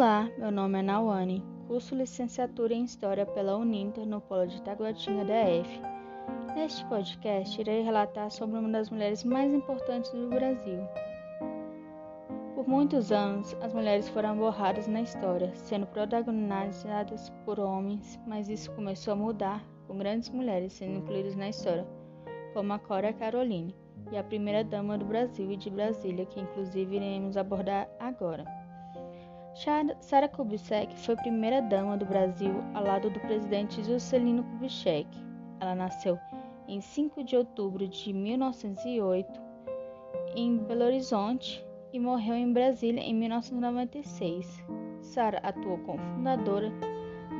Olá, meu nome é Nawane, curso licenciatura em História pela Uninter no Polo de Taguatinga DF. Neste podcast, irei relatar sobre uma das mulheres mais importantes do Brasil. Por muitos anos, as mulheres foram borradas na história, sendo protagonizadas por homens, mas isso começou a mudar, com grandes mulheres sendo incluídas na história, como a Cora Caroline e a primeira dama do Brasil e de Brasília, que inclusive iremos abordar agora. Sara Kubitschek foi primeira dama do Brasil ao lado do presidente Juscelino Kubitschek. Ela nasceu em 5 de outubro de 1908 em Belo Horizonte e morreu em Brasília em 1996. Sara atuou como fundadora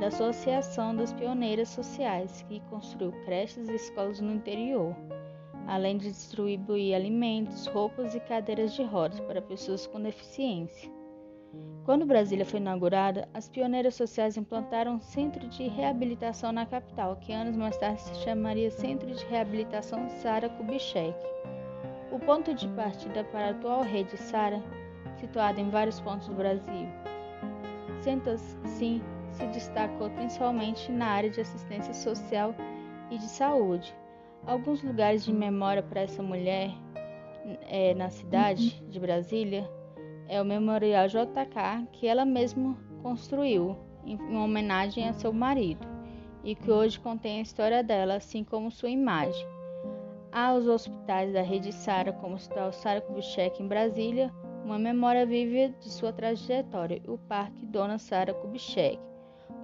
da Associação das Pioneiras Sociais, que construiu creches e escolas no interior, além de distribuir alimentos, roupas e cadeiras de rodas para pessoas com deficiência. Quando Brasília foi inaugurada, as pioneiras sociais implantaram um centro de reabilitação na capital, que anos mais tarde se chamaria Centro de Reabilitação Sara Kubitschek. O ponto de partida para a atual rede Sara, situada em vários pontos do Brasil. Centas, sim, se destacou principalmente na área de assistência social e de saúde. Alguns lugares de memória para essa mulher é, na cidade de Brasília é o Memorial JK que ela mesma construiu em homenagem a seu marido e que hoje contém a história dela, assim como sua imagem. Há os hospitais da rede Sara, como o Hospital Sara Kubitschek em Brasília, uma memória viva de sua trajetória, o Parque Dona Sara Kubitschek,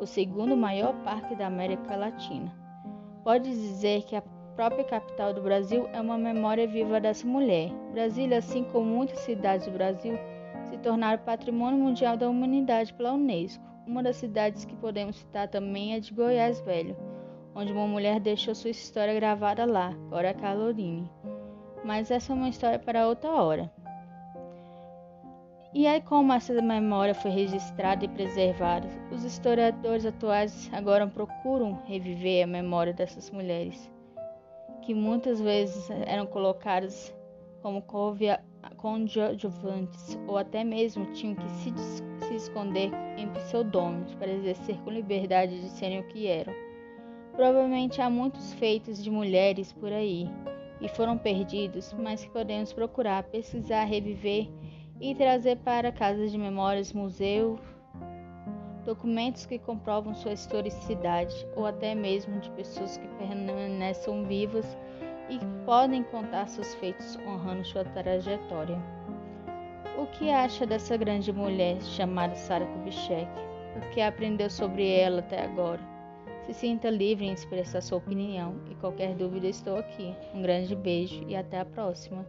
o segundo maior parque da América Latina. Pode dizer que a própria capital do Brasil é uma memória viva dessa mulher. Brasília, assim como muitas cidades do Brasil, se tornaram Patrimônio Mundial da Humanidade pela Unesco. Uma das cidades que podemos citar também é de Goiás Velho, onde uma mulher deixou sua história gravada lá, Cora Calorini. Mas essa é uma história para outra hora. E aí, como essa memória foi registrada e preservada, os historiadores atuais agora procuram reviver a memória dessas mulheres, que muitas vezes eram colocadas como coadjuvantes ou até mesmo tinham que se, se esconder em pseudônimos para exercer com liberdade de serem o que eram. Provavelmente há muitos feitos de mulheres por aí e foram perdidos, mas que podemos procurar, pesquisar, reviver e trazer para casas de memórias, museu, documentos que comprovam sua historicidade ou até mesmo de pessoas que permaneçam vivas e podem contar seus feitos honrando sua trajetória. O que acha dessa grande mulher chamada Sara Kubitschek? O que aprendeu sobre ela até agora? Se sinta livre em expressar sua opinião e qualquer dúvida estou aqui. Um grande beijo e até a próxima.